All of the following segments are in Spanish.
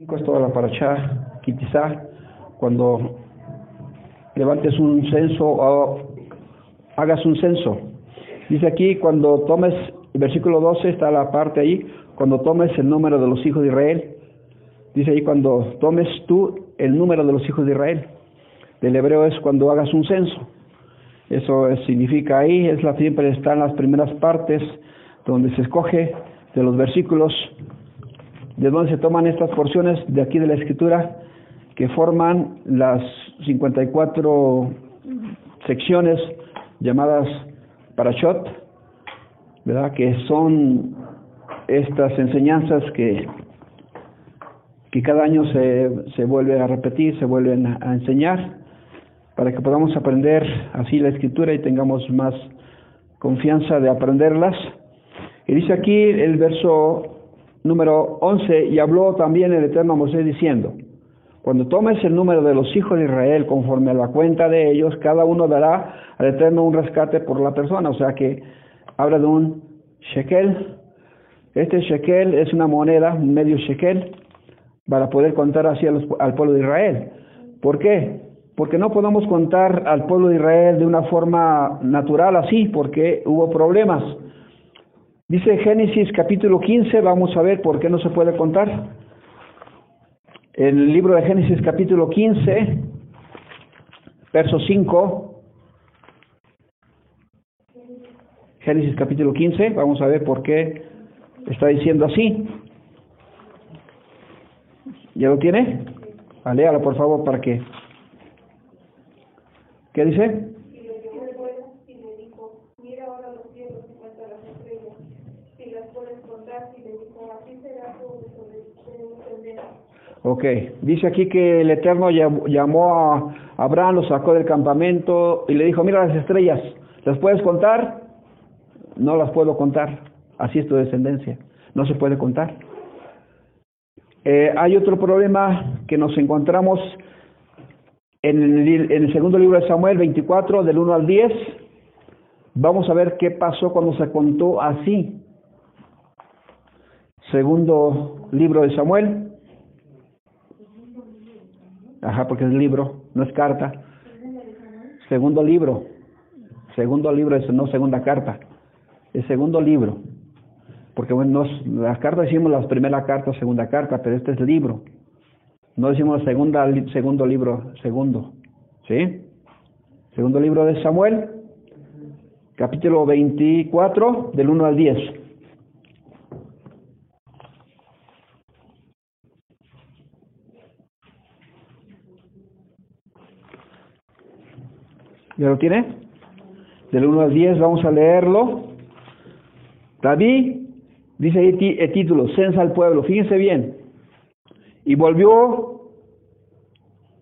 es toda la paracha, quizá cuando levantes un censo o hagas un censo. Dice aquí, cuando tomes, versículo 12 está la parte ahí, cuando tomes el número de los hijos de Israel. Dice ahí, cuando tomes tú el número de los hijos de Israel. Del hebreo es cuando hagas un censo. Eso significa ahí, es la siempre está en las primeras partes donde se escoge de los versículos de dónde se toman estas porciones de aquí de la escritura que forman las 54 secciones llamadas parashot, ¿verdad? Que son estas enseñanzas que, que cada año se, se a repetir, se vuelven a enseñar, para que podamos aprender así la escritura y tengamos más confianza de aprenderlas. Y dice aquí el verso número 11, y habló también el Eterno a Moisés diciendo, cuando tomes el número de los hijos de Israel conforme a la cuenta de ellos, cada uno dará al Eterno un rescate por la persona, o sea que habla de un shekel. Este shekel es una moneda, medio shekel, para poder contar así al pueblo de Israel. ¿Por qué? Porque no podemos contar al pueblo de Israel de una forma natural así, porque hubo problemas. Dice Génesis capítulo 15, vamos a ver por qué no se puede contar. El libro de Génesis capítulo 15, verso 5. Génesis capítulo 15, vamos a ver por qué está diciendo así. ¿Ya lo tiene? Aléalo por favor para que... ¿Qué dice? Ok, dice aquí que el Eterno llamó a Abraham, lo sacó del campamento y le dijo, mira las estrellas, ¿las puedes contar? No las puedo contar, así es tu descendencia, no se puede contar. Eh, hay otro problema que nos encontramos en el, en el segundo libro de Samuel 24, del 1 al 10. Vamos a ver qué pasó cuando se contó así. Segundo libro de Samuel Ajá, porque es libro, no es carta. Segundo libro. Segundo libro es no segunda carta. Es segundo libro. Porque bueno, las cartas decimos la primera carta, segunda carta, pero este es libro. No decimos segunda, segundo libro, segundo. ¿Sí? Segundo libro de Samuel, capítulo 24, del 1 al 10. ¿Ya lo tiene? Del 1 al 10 vamos a leerlo. David dice ahí el título, censa al pueblo. Fíjense bien. Y volvió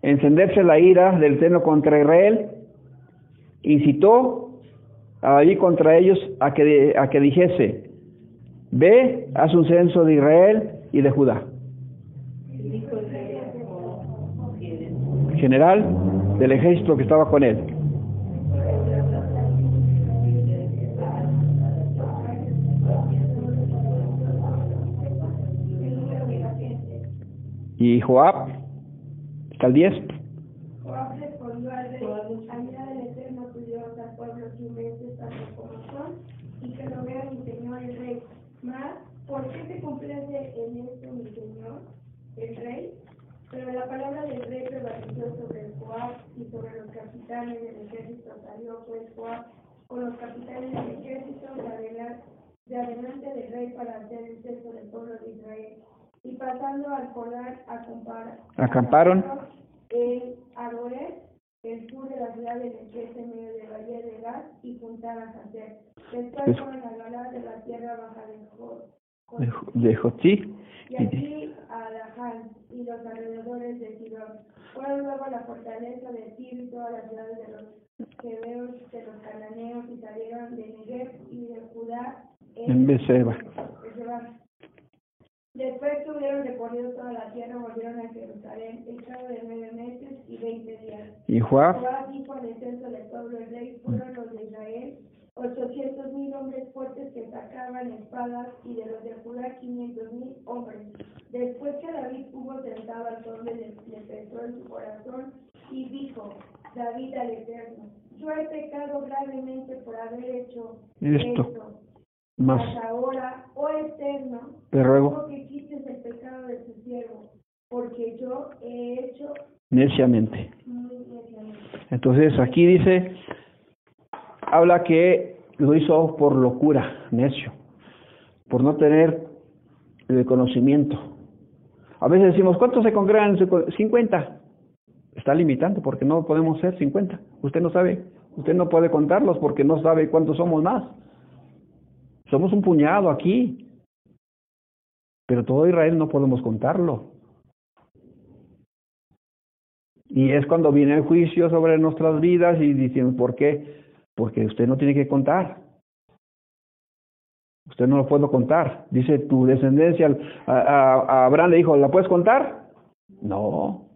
a encenderse la ira del seno contra Israel. Incitó a David contra ellos a que, a que dijese, ve, haz un censo de Israel y de Judá. General del ejército que estaba con él. Y Joab, está el 10. Joab respondió al rey, añada del Eterno tu Dios al pueblo sus mentes tanto como son, y que lo vea mi Señor el rey. Mas, ¿por qué se complace en esto mi Señor el rey? Pero la palabra del rey prevaleció sobre el Joab y sobre los capitanes del ejército salió pues Joab con los capitanes del ejército de adelante del rey para hacer el censo del pueblo de Israel y pasando al polar acamparon en Aroer, el sur de la ciudad de Nequete, en medio del valle de Gad, y juntaron a Hacer. Después fueron a ganar de la tierra baja de de Jotí. Y aquí a Daján y los alrededores de Sidón. Fueron luego la fortaleza de Tiro y todas las ciudades de los Jebeos, de los cananeos, y salieron de Negev y de Judá en, en Beseba. Después tuvieron recorrido toda la tierra, volvieron a Jerusalén, echado de nueve meses y veinte días. ¿Y Joab? Dijo al censo del pueblo del rey, fueron los de Israel, ochocientos mil hombres fuertes que sacaban espadas, y de los de Judá quinientos mil hombres. Después que David hubo amaba al pueblo le, le pesó en su corazón y dijo, David al Eterno, yo he pecado gravemente por haber hecho Esto. esto. Mas ahora, oh Eterno, Te ruego, que quites el pecado de tu siervo, porque yo he hecho neciamente. Entonces aquí dice, habla que lo hizo por locura, necio, por no tener el conocimiento. A veces decimos, ¿cuántos se congregan? en su co-?" 50. Está limitante porque no podemos ser 50. Usted no sabe, usted no puede contarlos porque no sabe cuántos somos más. Somos un puñado aquí. Pero todo Israel no podemos contarlo. Y es cuando viene el juicio sobre nuestras vidas y dicen, ¿por qué? Porque usted no tiene que contar. Usted no lo puede contar. Dice tu descendencia, a, a- Abraham le dijo, ¿la puedes contar? No.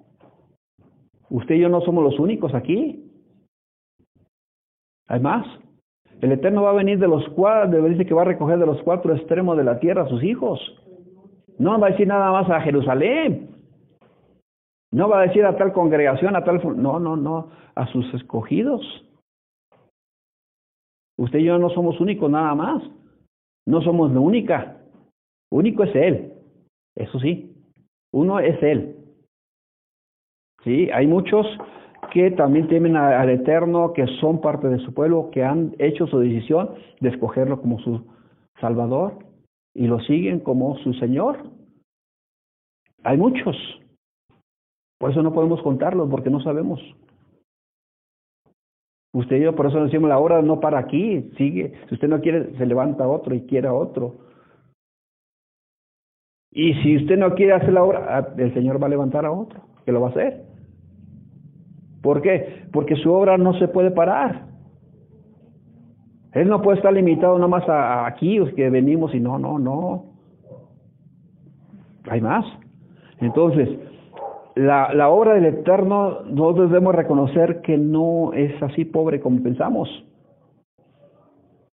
Usted y yo no somos los únicos aquí. Hay más. El Eterno va a venir de los cuatro, dice que va a recoger de los cuatro extremos de la tierra a sus hijos. No va a decir nada más a Jerusalén. No va a decir a tal congregación, a tal... No, no, no, a sus escogidos. Usted y yo no somos únicos nada más. No somos la única. Único es Él. Eso sí. Uno es Él. Sí, hay muchos que también temen al Eterno, que son parte de su pueblo, que han hecho su decisión de escogerlo como su Salvador y lo siguen como su Señor. Hay muchos. Por eso no podemos contarlos, porque no sabemos. Usted y yo, por eso decimos, la hora no para aquí, sigue. Si usted no quiere, se levanta otro y quiere a otro. Y si usted no quiere hacer la obra, ah, el Señor va a levantar a otro, que lo va a hacer. ¿Por qué? Porque su obra no se puede parar. Él no puede estar limitado nada más a, aquí, es que venimos y no, no, no. Hay más. Entonces, la, la obra del Eterno, nosotros debemos reconocer que no es así pobre como pensamos.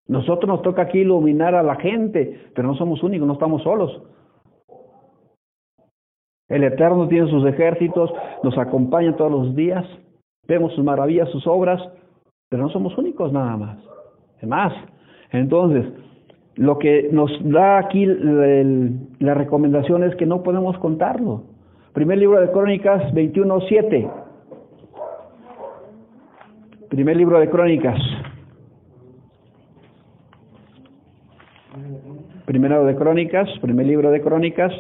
Nosotros nos toca aquí iluminar a la gente, pero no somos únicos, no estamos solos. El Eterno tiene sus ejércitos, nos acompaña todos los días, vemos sus maravillas, sus obras, pero no somos únicos nada más. Es más, entonces, lo que nos da aquí el- la recomendación es que no podemos contarlo. Primer libro de Crónicas 21.7. Primer libro de Crónicas. Primero de Crónicas, primer libro de Crónicas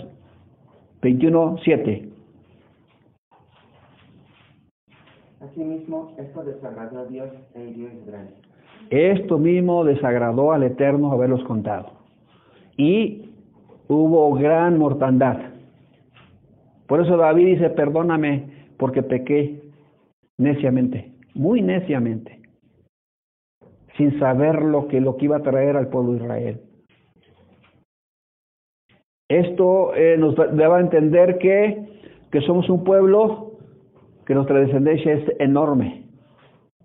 21.7. Esto a Dios e a. Esto mismo desagradó al Eterno haberlos contado. Y hubo gran mortandad. Por eso David dice, perdóname porque pequé neciamente, muy neciamente, sin saber lo que, lo que iba a traer al pueblo de Israel. Esto eh, nos da- debe entender que, que somos un pueblo que nuestra descendencia es enorme.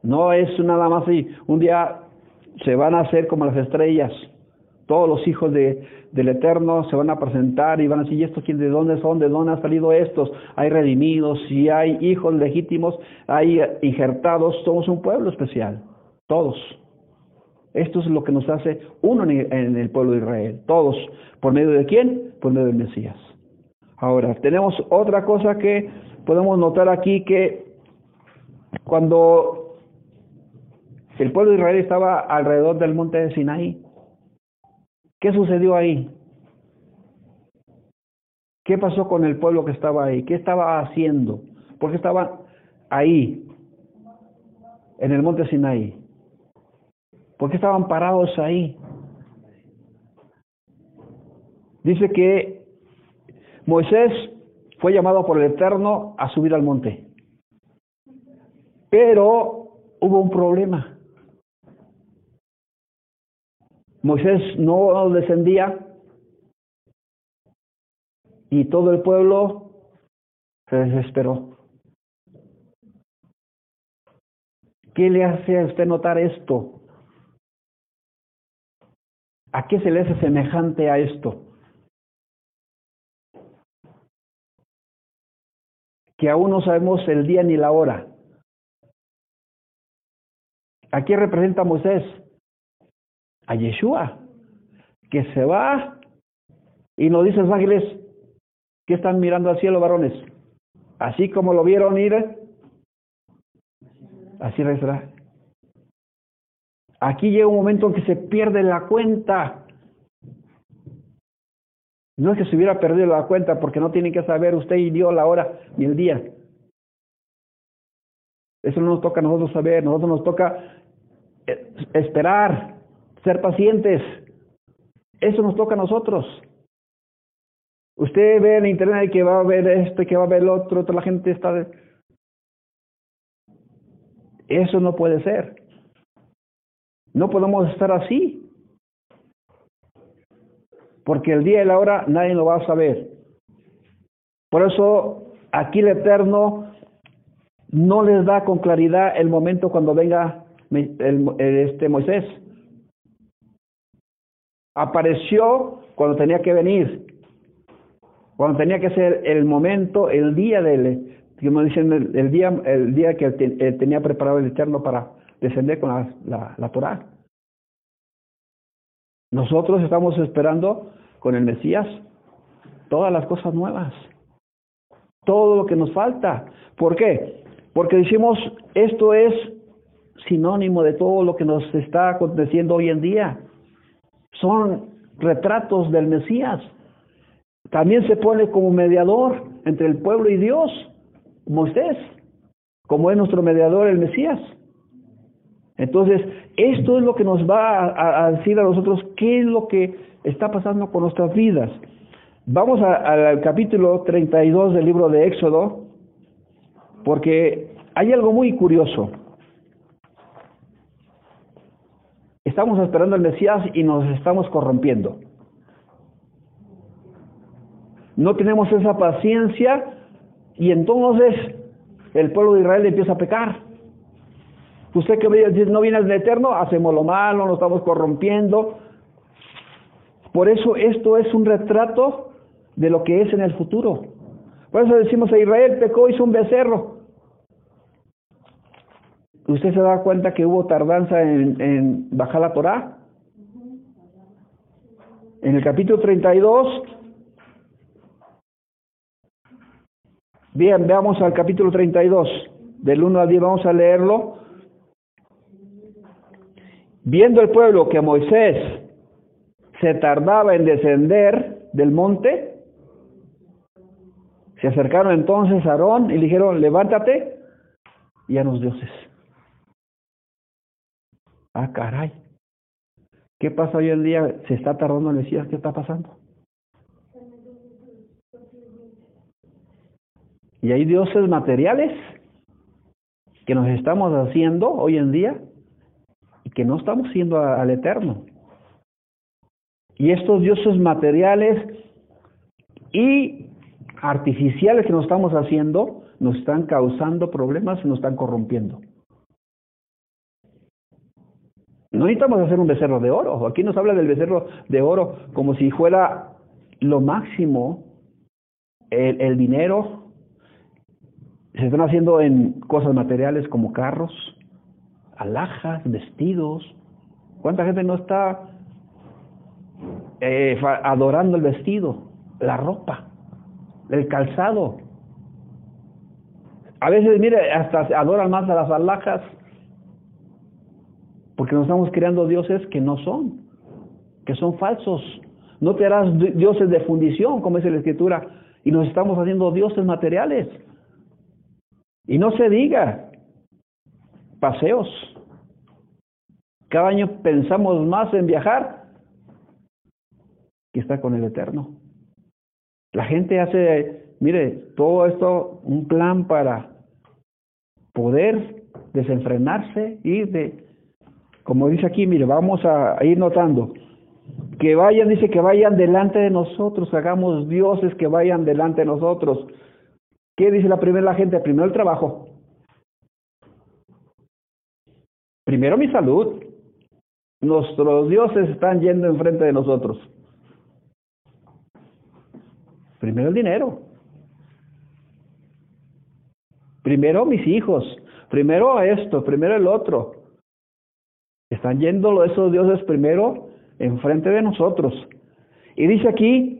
No es nada más así. Un día se van a hacer como las estrellas. Todos los hijos de, del Eterno se van a presentar y van a decir, ¿y quién- de dónde son? ¿De dónde han salido estos? Hay redimidos, y hay hijos legítimos, hay injertados. Somos un pueblo especial. Todos. Esto es lo que nos hace uno en el pueblo de Israel. Todos. ¿Por medio de quién? Por medio del Mesías. Ahora, tenemos otra cosa que podemos notar aquí que cuando el pueblo de Israel estaba alrededor del monte de Sinaí, ¿qué sucedió ahí? ¿Qué pasó con el pueblo que estaba ahí? ¿Qué estaba haciendo? ¿Por qué estaban ahí, en el monte Sinaí? ¿Por qué estaban parados ahí? Dice que Moisés fue llamado por el Eterno a subir al monte. Pero hubo un problema. Moisés no descendía y todo el pueblo se desesperó. ¿Qué le hace a usted notar esto? ¿A qué se le hace semejante a esto? Que aún no sabemos el día ni la hora. ¿A quién representa Moisés? A Yeshua, que se va y nos dice los ángeles que están mirando al cielo, varones. Así como lo vieron ir, así regresará. Aquí llega un momento en que se pierde la cuenta. No es que se hubiera perdido la cuenta porque no tienen que saber usted y Dios la hora ni el día. Eso no nos toca a nosotros saber, nosotros nos toca eh, esperar, ser pacientes. Eso nos toca a nosotros. Usted ve en internet que va a ver esto, que va a ver el otro, toda la gente está... Eso no puede ser. No podemos estar así. Porque el día y la hora nadie lo va a saber. Por eso aquí el Eterno no les da con claridad el momento cuando venga el, este Moisés. Apareció cuando tenía que venir, cuando tenía que ser el momento, el día del, el, día, el día que eh, tenía preparado el Eterno para descender con la, la, la Torah. Nosotros estamos esperando con el Mesías todas las cosas nuevas, todo lo que nos falta. ¿Por qué? Porque decimos, esto es sinónimo de todo lo que nos está aconteciendo hoy en día. Son retratos del Mesías. También se pone como mediador entre el pueblo y Dios, Moisés, como es nuestro mediador el Mesías. Entonces, esto es lo que nos va a, decir a nosotros qué es lo que está pasando con nuestras vidas. Vamos al capítulo 32 del libro de Éxodo, porque hay algo muy curioso. Estamos esperando al Mesías y nos estamos corrompiendo. No tenemos esa paciencia y entonces el pueblo de Israel empieza a pecar. Usted que no viene del eterno, hacemos lo malo, nos estamos corrompiendo. Por eso esto es un retrato de lo que es en el futuro. Por eso decimos a Israel pecó, hizo un becerro. ¿Usted se da cuenta que hubo tardanza en, bajar la Torah? En el capítulo 32, bien, veamos al capítulo 32, del 1 al 10, vamos a leerlo. Viendo el pueblo que Moisés se tardaba en descender del monte, se acercaron entonces a Aarón y le dijeron, levántate y a los dioses. Ah, caray. ¿Qué pasa hoy en día? ¿Se está tardando en Mesías? ¿Qué está pasando? Y hay dioses materiales que nos estamos haciendo hoy en día que no estamos siendo al eterno. Y estos dioses materiales y artificiales que nos estamos haciendo nos están causando problemas y nos están corrompiendo. No necesitamos hacer un becerro de oro. Aquí nos habla del becerro de oro como si fuera lo máximo el dinero. Se están haciendo en cosas materiales como carros, alhajas, vestidos. ¿Cuánta gente no está eh, adorando el vestido, la ropa, el calzado? A veces, mire, hasta adoran más a las alhajas porque nos estamos creando dioses que no son, que son falsos. No te harás dioses de fundición, como dice la escritura, y nos estamos haciendo dioses materiales. Y no se diga paseos. Cada año pensamos más en viajar que estar con el Eterno. La gente hace, mire, todo esto, un plan para poder desenfrenarse, ir de, como dice aquí, mire, vamos a ir notando, que vayan, dice que vayan delante de nosotros, hagamos dioses que vayan delante de nosotros. ¿Qué dice la primera la gente? Primero el trabajo. Primero mi salud. Nuestros dioses están yendo enfrente de nosotros. Primero el dinero. Primero mis hijos, primero esto, primero el otro. Están yendo esos dioses primero enfrente de nosotros. Y dice aquí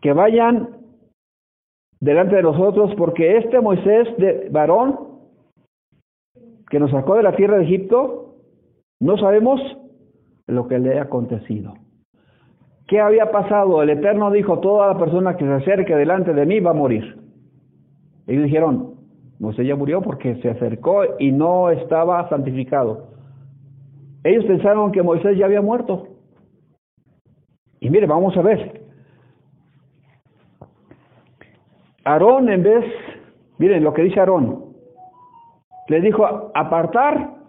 que vayan delante de nosotros porque este Moisés de varón que nos sacó de la tierra de Egipto, no sabemos lo que le ha acontecido. ¿Qué había pasado? El Eterno dijo, toda la persona que se acerque delante de mí va a morir. Ellos dijeron, Moisés ya murió porque se acercó y no estaba santificado. Ellos pensaron que Moisés ya había muerto. Y mire, vamos a ver. Aarón en vez, miren lo que dice Aarón, le dijo apartar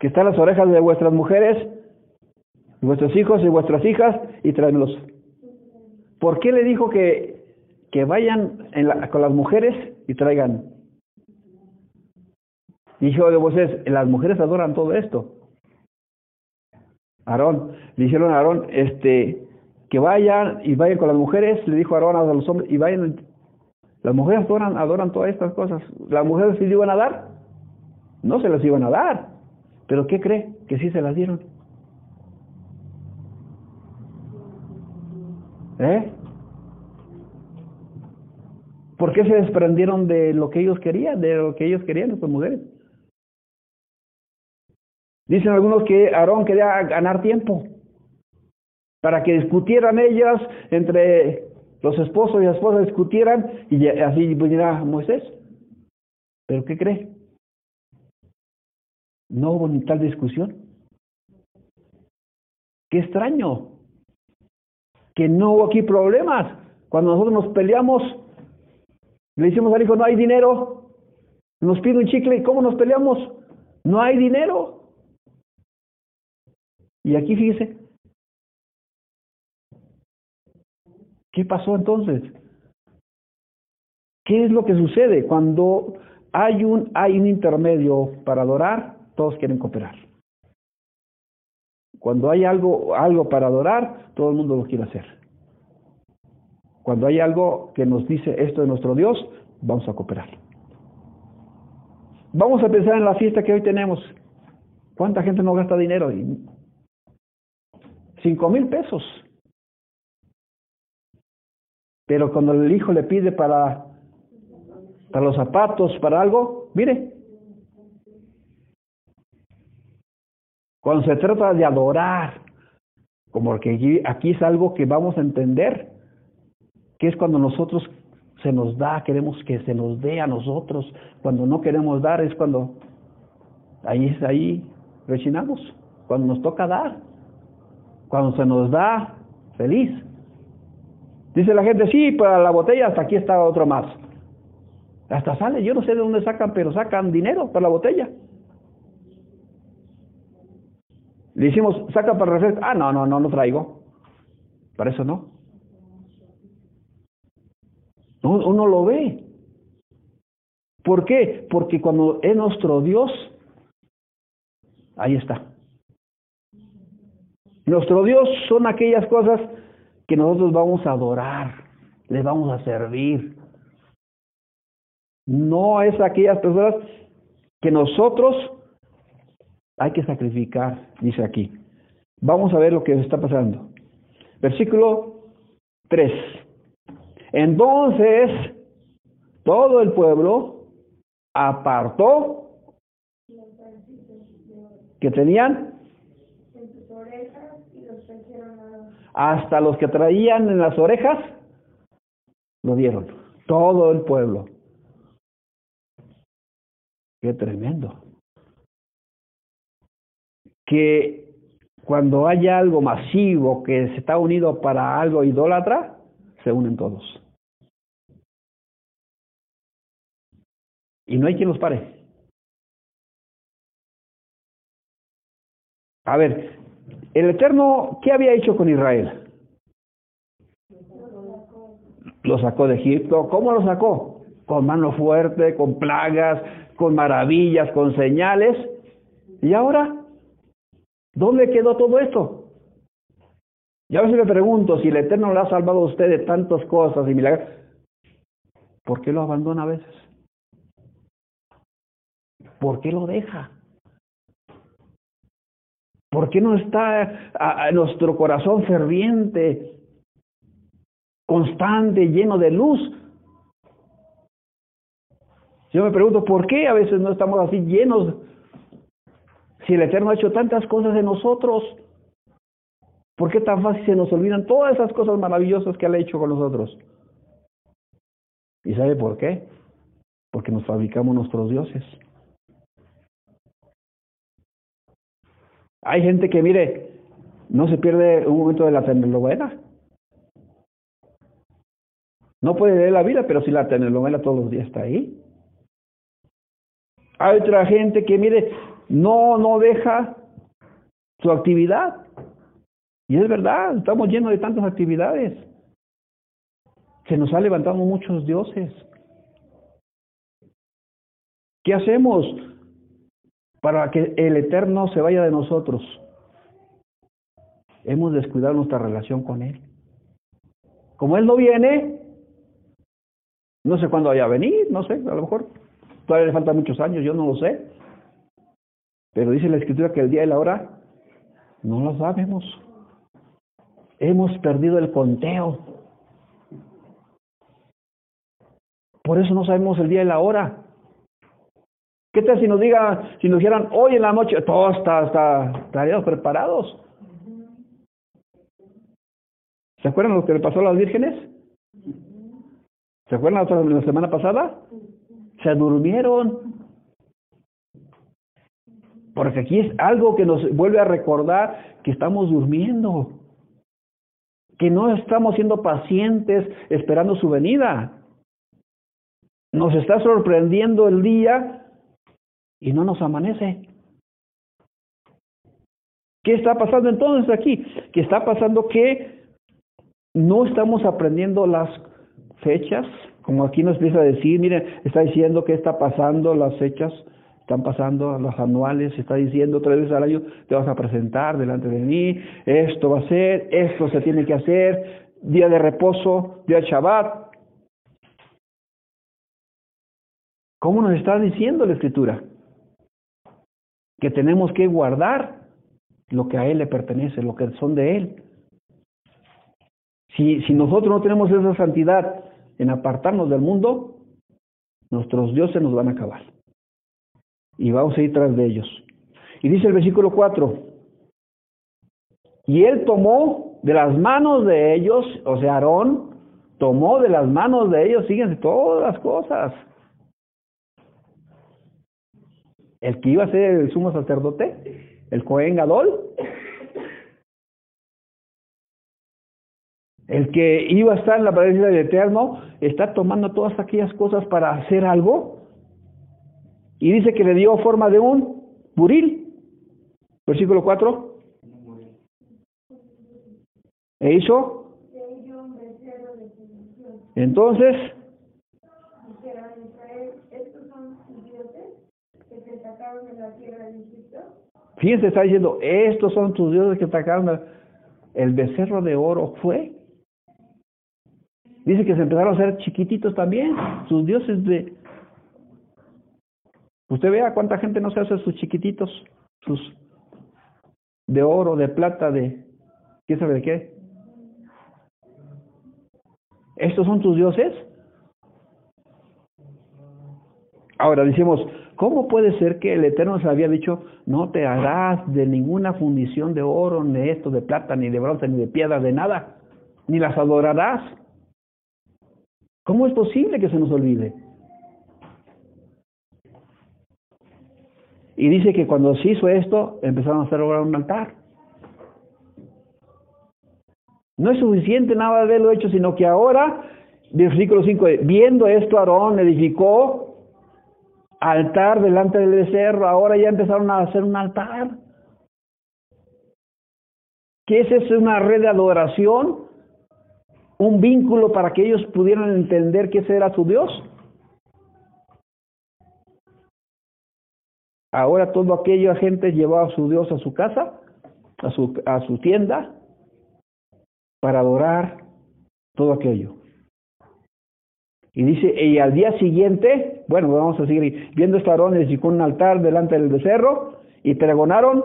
que están las orejas de vuestras mujeres, vuestros hijos y vuestras hijas y tráemelos. ¿Por qué le dijo que, que vayan con las mujeres y traigan? Dijo de voces, las mujeres adoran todo esto. Aarón, le dijeron a Aarón, este, que vayan y vayan con las mujeres, le dijo Aarón a los hombres, y vayan, las mujeres adoran, adoran todas estas cosas. ¿Las mujeres sí le iban a dar? No se las iban a dar. ¿Pero qué cree? Que sí se las dieron. ¿Eh? ¿Por qué se desprendieron de lo que ellos querían, de lo que ellos querían, las mujeres? Dicen algunos que Aarón quería ganar tiempo para que discutieran ellas entre los esposos y las esposas discutieran y así viniera Moisés. ¿Pero qué cree? No hubo ni tal discusión. Qué extraño que no hubo aquí problemas. Cuando nosotros nos peleamos, le decimos al hijo, no hay dinero, nos pide un chicle, ¿y cómo nos peleamos? No hay dinero. Y aquí fíjese, ¿qué pasó entonces? ¿Qué es lo que sucede cuando hay un, hay un intermedio para adorar? Todos quieren cooperar. Cuando hay algo, algo para adorar, todo el mundo lo quiere hacer. Cuando hay algo que nos dice esto de nuestro Dios, vamos a cooperar. Vamos a pensar en la fiesta que hoy tenemos. ¿Cuánta gente no gasta dinero? Cinco mil pesos. Pero cuando el hijo le pide para, para los zapatos, para algo, mire, Cuando se trata de adorar, como que aquí, es algo que vamos a entender, que es cuando nosotros se nos da, queremos que se nos dé a nosotros, cuando no queremos dar es cuando ahí es ahí rechinamos, cuando nos toca dar, cuando se nos da, feliz. Dice la gente, sí, para la botella hasta aquí está otro más. Hasta sale, yo no sé de dónde sacan, pero sacan dinero para la botella. Le decimos, saca para refresco. Ah, no, no, no, no traigo. Para eso no. Uno lo ve. ¿Por qué? Porque cuando es nuestro Dios, ahí está. Nuestro Dios son aquellas cosas que nosotros vamos a adorar, le vamos a servir. No es aquellas personas que nosotros hay que sacrificar, dice aquí. Vamos a ver lo que está pasando. Versículo 3. Entonces, todo el pueblo apartó que tenían hasta los que traían en las orejas lo dieron todo el pueblo qué tremendo que cuando haya algo masivo que se está unido para algo idólatra, se unen todos. Y no hay quien los pare. A ver, el Eterno, ¿qué había hecho con Israel? Lo sacó de Egipto. ¿Cómo lo sacó? Con mano fuerte, con plagas, con maravillas, con señales. ¿Y ahora? ¿Dónde quedó todo esto? Y a veces me pregunto, si el Eterno le ha salvado a usted de tantas cosas y milagros, ¿por qué lo abandona a veces? ¿Por qué lo deja? ¿Por qué no está a, nuestro corazón ferviente, constante, lleno de luz? Yo me pregunto, ¿por qué a veces no estamos así llenos? Si el Eterno ha hecho tantas cosas en nosotros, ¿por qué tan fácil se nos olvidan todas esas cosas maravillosas que Él ha hecho con nosotros? ¿Y sabe por qué? Porque nos fabricamos nuestros dioses. Hay gente que, mire, no se pierde un momento de la telenovela. No puede leer la vida, pero si la telenovela todos los días está ahí. Hay otra gente que, mire, no, no deja su actividad. Y es verdad, estamos llenos de tantas actividades. Se nos ha levantado muchos dioses. ¿Qué hacemos para que el Eterno se vaya de nosotros? Hemos descuidado nuestra relación con Él. Como Él no viene, no sé cuándo vaya a venir, no sé, a lo mejor Todavía le faltan muchos años, yo no lo sé. Pero dice la escritura que el día y la hora no lo sabemos. Hemos perdido el conteo. Por eso no sabemos el día y la hora. ¿Qué tal si nos diga, si nos dijeran hoy en la noche, todo está, está, estaríamos preparados? ¿Se acuerdan lo que le pasó a las vírgenes? ¿Se acuerdan la semana pasada? se durmieron. Porque aquí es algo que nos vuelve a recordar que estamos durmiendo, que no estamos siendo pacientes esperando su venida. Nos está sorprendiendo el día y no nos amanece. ¿Qué está pasando entonces aquí? Que está pasando que no estamos aprendiendo las fechas, como aquí nos empieza a decir, mire, está diciendo que está pasando las fechas, están pasando las anuales, está diciendo tres veces al año, te vas a presentar delante de mí, esto va a ser, esto se tiene que hacer, día de reposo, día de Shabbat. ¿Cómo nos está diciendo la Escritura? Que tenemos que guardar lo que a Él le pertenece, lo que son de Él. Si, si nosotros no tenemos esa santidad, en apartarnos del mundo, nuestros dioses nos van a acabar. Y vamos a ir tras de ellos. Y dice el versículo 4, y él tomó de las manos de ellos, o sea, Aarón tomó de las manos de ellos, fíjense, todas las cosas. El que iba a ser el sumo sacerdote, el Cohen Gadol, El que iba a estar en la presencia del Eterno está tomando todas aquellas cosas para hacer algo. Y dice que le dio forma de un buril. Versículo 4. E hizo. Entonces. Fíjense, está diciendo, estos son tus dioses que sacaron el becerro de oro fue Dice que se empezaron a hacer chiquititos también, sus dioses de... Usted vea cuánta gente no se hace sus chiquititos, sus de oro, de plata, de... ¿Quién sabe de qué? ¿Estos son tus dioses? Ahora decimos, ¿cómo puede ser que el Eterno se había dicho, no te harás de ninguna fundición de oro, ni esto, de plata, ni de bronce, ni de piedra, de nada, ni las adorarás? ¿Cómo es posible que se nos olvide? Y dice que cuando se hizo esto, empezaron a hacer ahora un altar. No es suficiente nada de haberlo hecho, sino que ahora, versículo 5, viendo esto, Aarón edificó altar delante del becerro. Ahora ya empezaron a hacer un altar. ¿Qué es eso? ¿Una red de adoración? un vínculo para que ellos pudieran entender que ese era su Dios. Ahora todo aquello gente llevaba a su Dios a su casa, a su, a su tienda, para adorar todo aquello. Y dice, y al día siguiente, bueno, vamos a seguir viendo esta varones y con un altar delante del becerro, y pregonaron,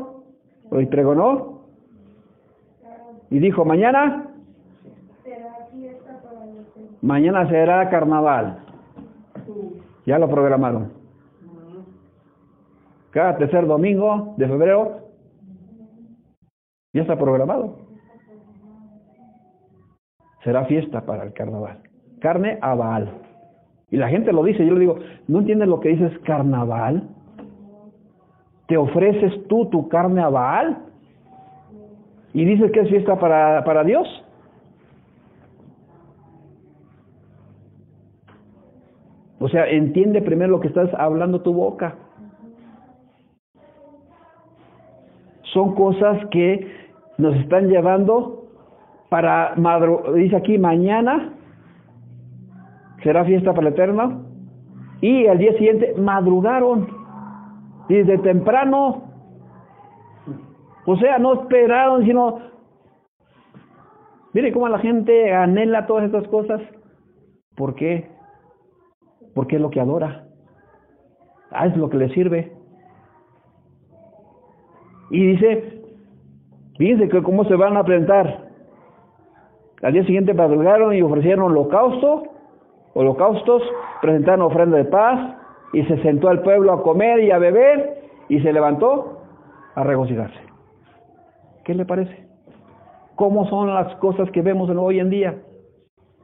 o y pregonó, y dijo, mañana, mañana será carnaval. Ya lo programaron. Cada tercer domingo de febrero ya está programado. Será fiesta para el carnaval carne a Baal. Y la gente lo dice, yo le digo, ¿no entiendes lo que dices carnaval? ¿Te ofreces tú tu carne a Baal? ¿Y dices que es fiesta para, para Dios? O sea, entiende primero lo que estás hablando tu boca. Son cosas que nos están llevando para, dice aquí, mañana será fiesta para el Eterno. Y al día siguiente madrugaron, desde temprano. O sea, no esperaron, sino... Mire cómo la gente anhela todas estas cosas. ¿Por qué? Porque es lo que adora. Ah, es lo que le sirve. Y dice, fíjense que cómo se van a presentar. Al día siguiente madrugaron y ofrecieron holocausto holocaustos, presentaron ofrenda de paz, y se sentó al pueblo a comer y a beber, y se levantó a regocijarse. ¿Qué le parece? ¿Cómo son las cosas que vemos hoy en día?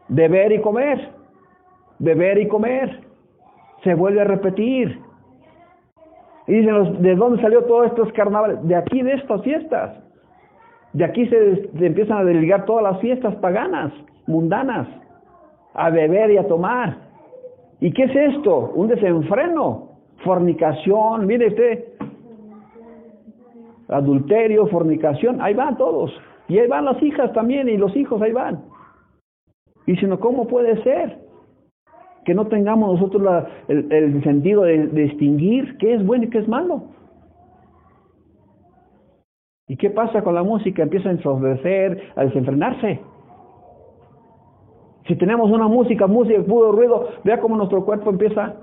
Beber y comer, beber y comer, se vuelve a repetir. Y dicen, ¿de dónde salió todos estos carnavales? De aquí, de estas fiestas. De aquí se, empiezan a desligar todas las fiestas paganas, mundanas a beber y a tomar. ¿Y qué es esto? Un desenfreno, fornicación, mire usted, adulterio, fornicación, ahí van todos. Y ahí van las hijas también y los hijos, ahí van. Y sino, ¿cómo puede ser? Que no tengamos nosotros el, sentido de, distinguir qué es bueno y qué es malo. ¿Y qué pasa con la música? Empieza a ensombrecer, a desenfrenarse. Si tenemos una música, música, puro ruido, vea cómo nuestro cuerpo empieza.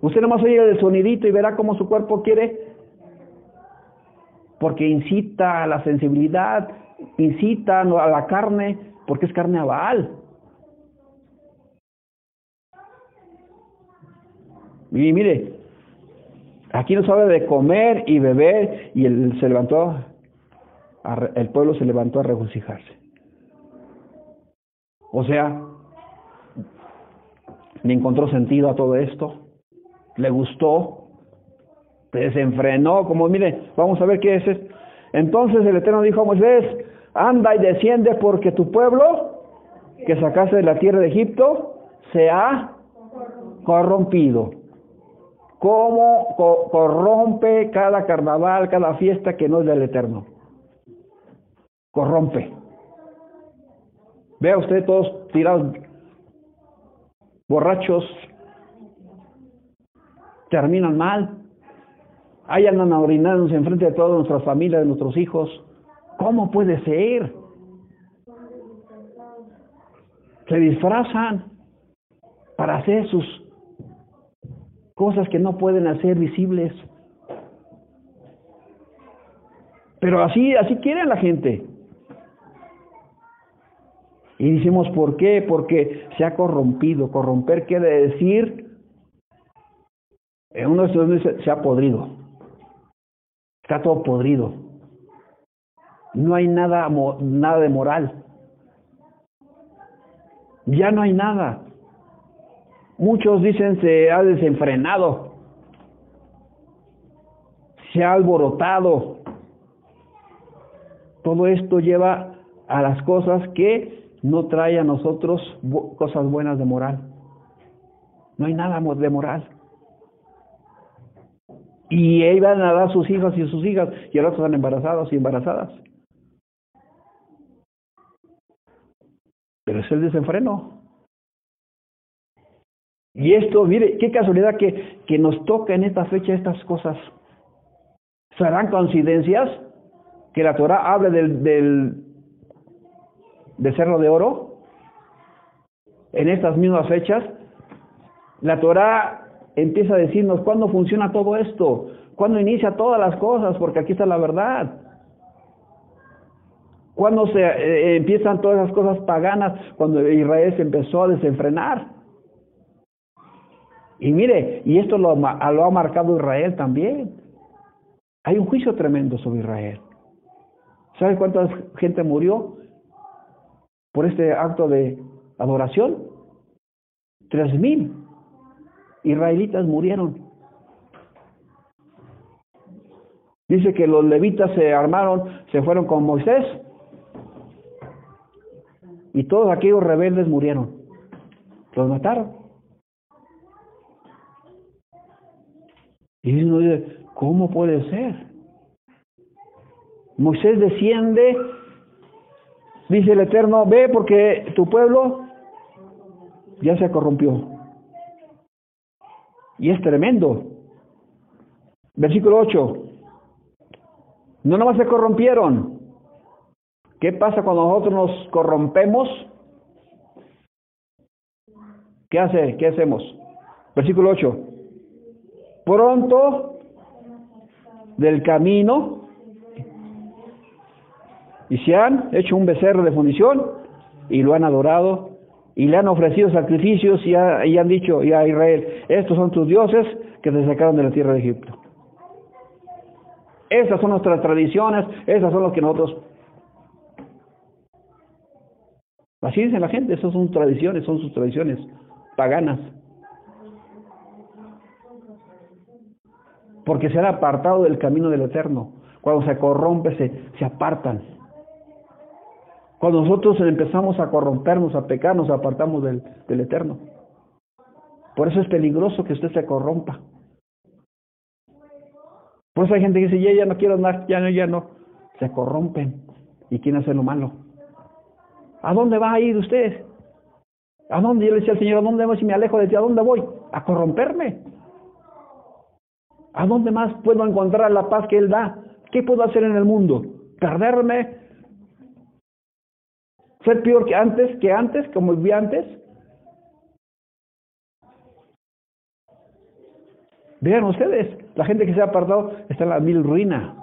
Usted nomás oye el sonidito y verá cómo su cuerpo quiere. Porque incita a la sensibilidad, incita a la carne, porque es carne a Baal. Mire, aquí nos habla de comer y beber y el, se levantó, el pueblo se levantó a regocijarse. O sea, le encontró sentido a todo esto, le gustó, desenfrenó, como mire, vamos a ver qué es esto. Entonces el Eterno dijo a Moisés, anda y desciende porque tu pueblo que sacaste de la tierra de Egipto se ha corrompido. ¿Cómo corrompe cada carnaval, cada fiesta que no es del Eterno? Corrompe. Vea usted todos tirados, borrachos, terminan mal. Ahí andan enfrente de toda nuestra familia, de nuestros hijos. ¿Cómo puede ser? Se disfrazan para hacer sus cosas que no pueden hacer visibles. Pero así, así quiere la gente. Y decimos, ¿por qué? Porque se ha corrompido. Corromper quiere decir, en uno de estos dice, se ha podrido. Está todo podrido. No hay nada, nada de moral. Ya no hay nada. Muchos dicen se ha desenfrenado, se ha alborotado. Todo esto lleva a las cosas que no trae a nosotros cosas buenas de moral. No hay nada de moral. Y van a dar sus hijos y sus hijas, y ahora están embarazados y embarazadas. Pero es el desenfreno. Y esto, mire, qué casualidad que, que nos toca en esta fecha estas cosas. ¿Serán coincidencias? que la Torah hable del, del, del cerro de oro en estas mismas fechas, la Torah empieza a decirnos cuándo funciona todo esto, cuándo inicia todas las cosas, porque aquí está la verdad. Cuando se eh, empiezan todas esas cosas paganas, cuando Israel se empezó a desenfrenar. Y mire, y esto lo, ha marcado Israel también. Hay un juicio tremendo sobre Israel. ¿Sabe cuánta gente murió por este acto de adoración? Tres mil israelitas murieron. Dice que los levitas se armaron, se fueron con Moisés y todos aquellos rebeldes murieron. Los mataron. Y uno dice, ¿cómo puede ser? Moisés desciende, dice el Eterno, ve porque tu pueblo ya se corrompió. Y es tremendo. Versículo 8. No nomás se corrompieron. ¿Qué pasa cuando nosotros nos corrompemos? ¿Qué hace? ¿Qué hacemos? Versículo 8. Pronto del camino y se han hecho un becerro de fundición y lo han adorado y le han ofrecido sacrificios y, han dicho y a Israel, estos son tus dioses que te sacaron de la tierra de Egipto. Esas son nuestras tradiciones, esas son las que nosotros... Así dice la gente, esas son tradiciones, son sus tradiciones paganas. Porque se han apartado del camino del Eterno. Cuando se corrompe, se, se apartan. Cuando nosotros empezamos a corrompernos, a pecar, nos apartamos del, del Eterno. Por eso es peligroso que usted se corrompa. Por eso hay gente que dice, ya, ya no quiero nada, ya no, ya no. Se corrompen y quieren hacer lo malo. ¿A dónde va a ir usted? ¿A dónde? Yo le decía al Señor, ¿a dónde voy si me alejo de ti? ¿A dónde voy? A corromperme. ¿A dónde más puedo encontrar la paz que Él da? ¿Qué puedo hacer en el mundo? ¿Perderme? ser peor que antes, que antes, como vivía antes. Vean ustedes, la gente que se ha apartado está en la mil ruina.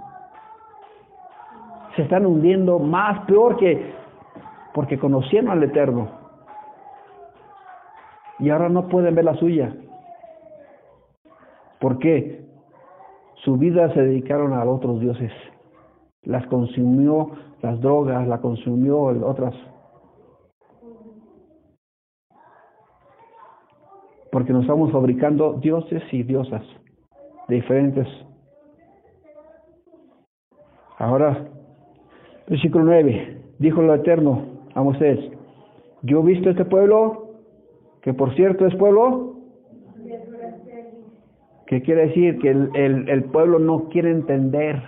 Se están hundiendo más, peor que porque conocieron al Eterno. Y ahora no pueden ver la suya. ¿Por qué? Su vida se dedicaron a otros dioses. Las consumió las drogas, la consumió otras. Porque nos estamos fabricando dioses y diosas diferentes. Ahora, versículo 9, dijo lo eterno a Moisés, yo he visto este pueblo, que por cierto es pueblo, que quiere decir que el, el, el pueblo no quiere entender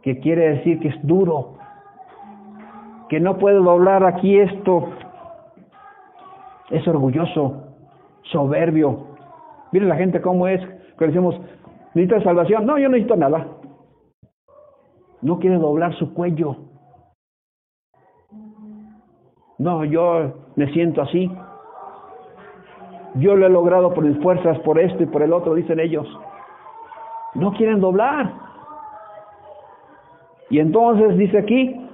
que quiere decir que es duro, que no puede doblar aquí esto, es orgulloso, soberbio. Miren la gente cómo es, que decimos, ¿necesitas salvación? No, yo no necesito nada. No quiere doblar su cuello. No, yo me siento así. Yo lo he logrado por mis fuerzas, por esto y por el otro, dicen ellos. No quieren doblar. Y entonces dice aquí,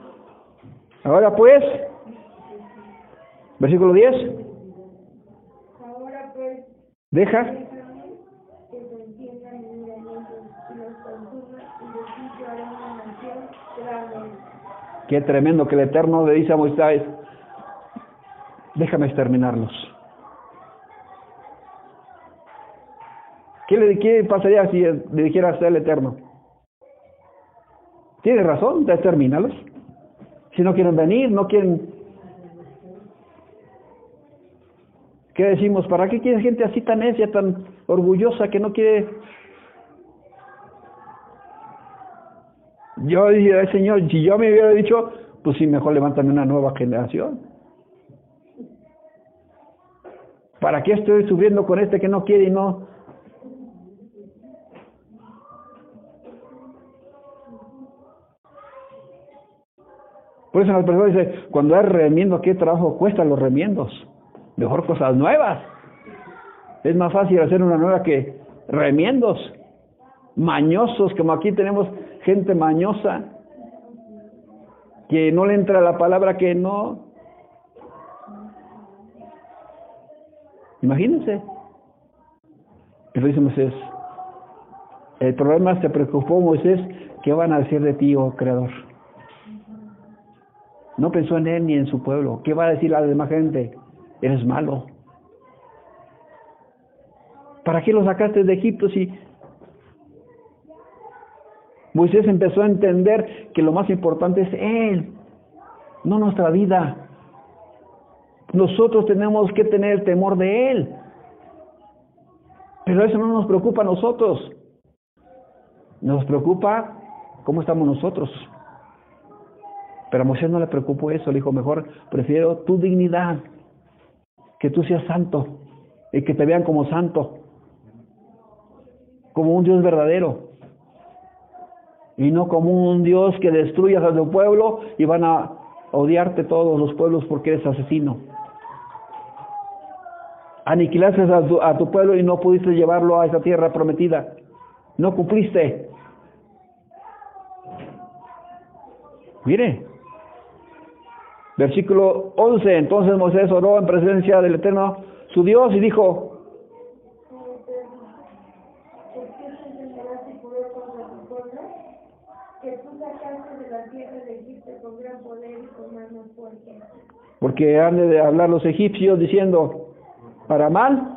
ahora pues, versículo 10. Ahora pues, deja Qué tremendo que el Eterno le dice a Moisés, déjame exterminarlos. ¿Qué le qué pasaría si le dijera a el Eterno? Tiene razón, determínalos. Si no quieren venir, no quieren... ¿Qué decimos? ¿Para qué quiere gente así tan necia, tan orgullosa que no quiere... Yo dije, Señor, si yo me hubiera dicho, pues sí, mejor levántame una nueva generación. ¿Para qué estoy sufriendo con este que no quiere y no Por eso las personas dicen, cuando hay remiendo, ¿qué trabajo cuestan los remiendos? Mejor cosas nuevas. Es más fácil hacer una nueva que remiendos. Mañosos, como aquí tenemos gente mañosa, que no le entra la palabra que no. Imagínense. Pero dice Moisés, el problema se preocupó Moisés, ¿qué van a decir de ti, oh Creador? No pensó en él ni en su pueblo. ¿Qué va a decir la demás gente? Eres malo. ¿Para qué lo sacaste de Egipto si Moisés empezó a entender que lo más importante es Él, no nuestra vida. Nosotros tenemos que tener el temor de Él. Pero eso no nos preocupa a nosotros. Nos preocupa cómo estamos nosotros. Pero a Moisés no le preocupó eso. Le dijo, mejor prefiero tu dignidad, que tú seas santo y que te vean como santo, como un Dios verdadero y no como un Dios que destruyas a tu pueblo y van a odiarte todos los pueblos porque eres asesino. Aniquilaste a tu, a tu pueblo y no pudiste llevarlo a esa tierra prometida. No cumpliste. Mire, versículo 11, entonces Moisés oró en presencia del Eterno, su Dios, y dijo, Porque han de hablar los egipcios diciendo, para mal.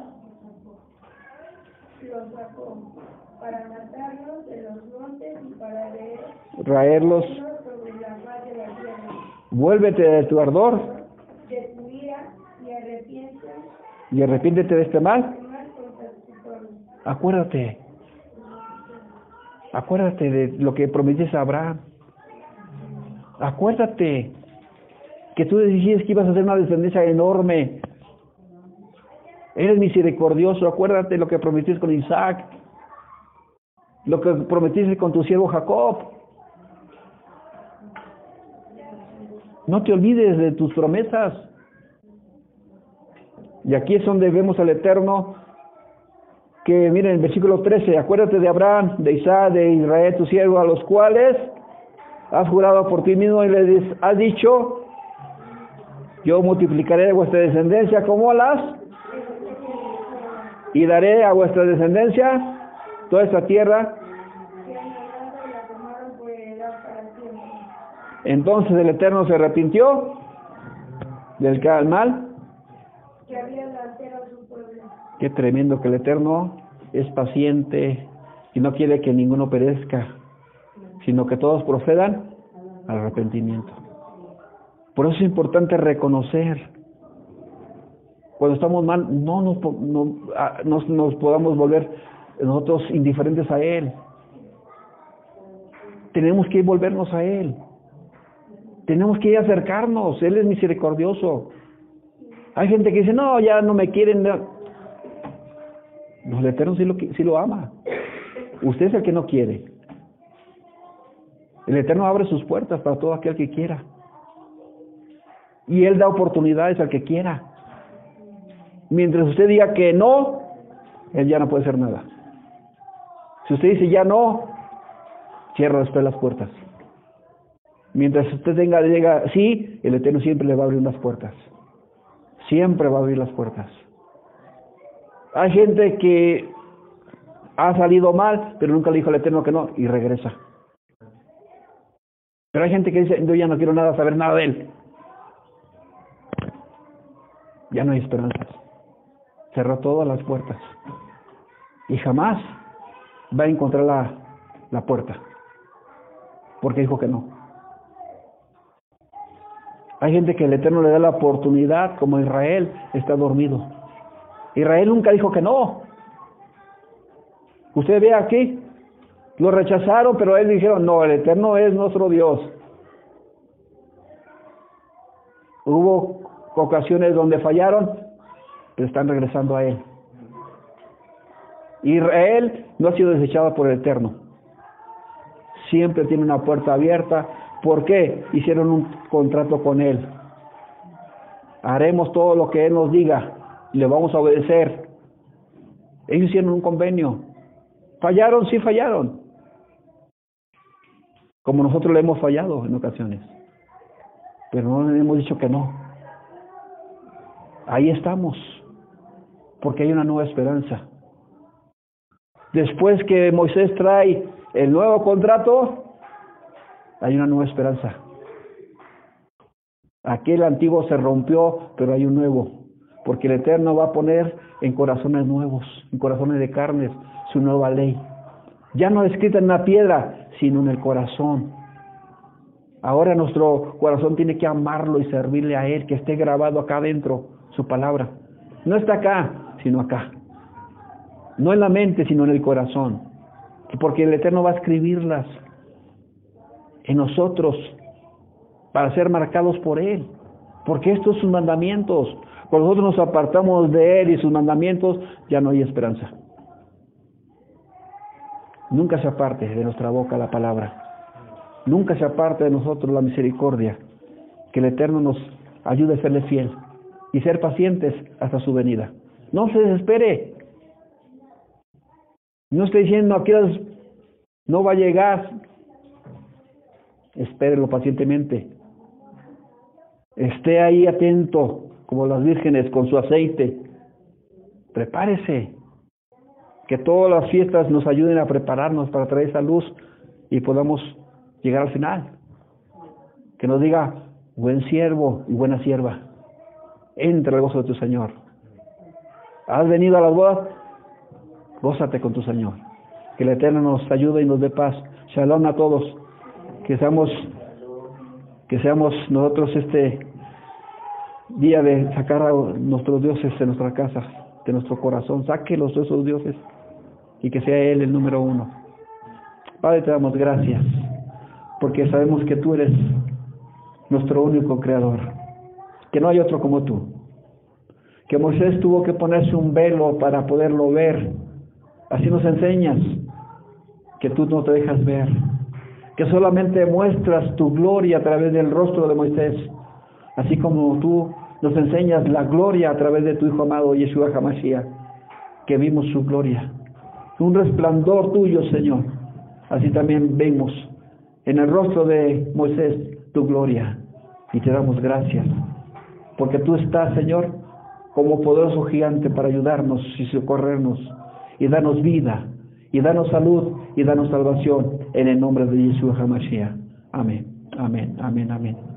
para matarlos de los montes y para traerlos Vuélvete de tu ardor. De tu ira y arrepiéntete. Y arrepiéntete de este mal. Acuérdate. Acuérdate de lo que prometiste a Abraham. Acuérdate que tú dijiste que ibas a hacer una descendencia enorme. Eres misericordioso, acuérdate lo que prometiste con Isaac, lo que prometiste con tu siervo Jacob. No te olvides de tus promesas. Y aquí es donde vemos al Eterno que, miren, el versículo 13, acuérdate de Abraham, de Isaac, de Israel, tu siervo, a los cuales has jurado por ti mismo y les has dicho, yo multiplicaré vuestra descendencia como las y daré a vuestra descendencia toda esta tierra. Entonces el Eterno se arrepintió del que mal. Qué tremendo que el Eterno es paciente y no quiere que ninguno perezca, sino que todos procedan al arrepentimiento. Por eso es importante reconocer. Cuando estamos mal, no nos, no, ah, nos, nos podamos volver nosotros indiferentes a Él. Tenemos que volvernos a Él. Tenemos que ir a acercarnos. Él es misericordioso. Hay gente que dice, no, ya no me quieren. No, el Eterno sí lo, sí lo ama. Usted es el que no quiere. El Eterno abre sus puertas para todo aquel que quiera. Y Él da oportunidades al que quiera. Mientras usted diga que no, Él ya no puede hacer nada. Si usted dice ya no, cierra después las puertas. Mientras usted tenga, diga sí, el Eterno siempre le va a abrir las puertas. Siempre va a abrir las puertas. Hay gente que ha salido mal, pero nunca le dijo al Eterno que no y regresa. Pero hay gente que dice, yo ya no quiero nada, saber nada de él ya no hay esperanzas. Cerró todas las puertas. Y jamás va a encontrar la, la puerta. Porque dijo que no. Hay gente que el Eterno le da la oportunidad, como Israel está dormido. Israel nunca dijo que no. Usted ve aquí, lo rechazaron, pero él dijeron, no, el Eterno es nuestro Dios. Hubo ocasiones donde fallaron, pero están regresando a Él. Israel no ha sido desechado por el Eterno. Siempre tiene una puerta abierta ¿Por qué? Hicieron un contrato con Él. Haremos todo lo que Él nos diga y le vamos a obedecer. Ellos hicieron un convenio. Fallaron, sí fallaron. Como nosotros le hemos fallado en ocasiones. Pero no le hemos dicho que no. Ahí estamos. Porque hay una nueva esperanza. Después que Moisés trae el nuevo contrato, hay una nueva esperanza. Aquel antiguo se rompió, pero hay un nuevo, porque el Eterno va a poner en corazones nuevos, en corazones de carnes, su nueva ley. Ya no escrita en una piedra, sino en el corazón. Ahora nuestro corazón tiene que amarlo y servirle a Él, que esté grabado acá adentro, su palabra. No está acá, sino acá. No en la mente, sino en el corazón. Porque el Eterno va a escribirlas en nosotros para ser marcados por Él. Porque estos son sus mandamientos. Cuando nosotros nos apartamos de Él y sus mandamientos, ya no hay esperanza. Nunca se aparte de nuestra boca la palabra. Nunca se aparte de nosotros la misericordia. Que el Eterno nos ayude a serle fiel y ser pacientes hasta su venida. No se desespere. No esté diciendo, aquí no va a llegar, espérelo pacientemente. Esté ahí atento, como las vírgenes, con su aceite. Prepárese. Que todas las fiestas nos ayuden a prepararnos para traer esa luz y podamos llegar al final. Que nos diga, buen siervo y buena sierva, entra al gozo de tu Señor. ¿Has venido a las bodas? Gózate con tu Señor. Que el Eterno nos ayude y nos dé paz. Shalom a todos que seamos que seamos nosotros este día de sacar a nuestros dioses de nuestra casa, de nuestro corazón, sáquelos de esos dioses y que sea Él el número uno. Padre, te damos gracias porque sabemos que tú eres nuestro único creador, que no hay otro como tú, que Moisés tuvo que ponerse un velo para poderlo ver, así nos enseñas que tú no te dejas ver, que solamente muestras tu gloria a través del rostro de Moisés, así como tú nos enseñas la gloria a través de tu Hijo amado Yeshua Hamashiach, que vimos su gloria, un resplandor tuyo, Señor. Así también vemos en el rostro de Moisés tu gloria. Y te damos gracias, porque tú estás, Señor, como poderoso gigante para ayudarnos y socorrernos y darnos vida y danos salud y danos salvación en el nombre de Yeshua HaMashiach. Amén, amén, amén, amén.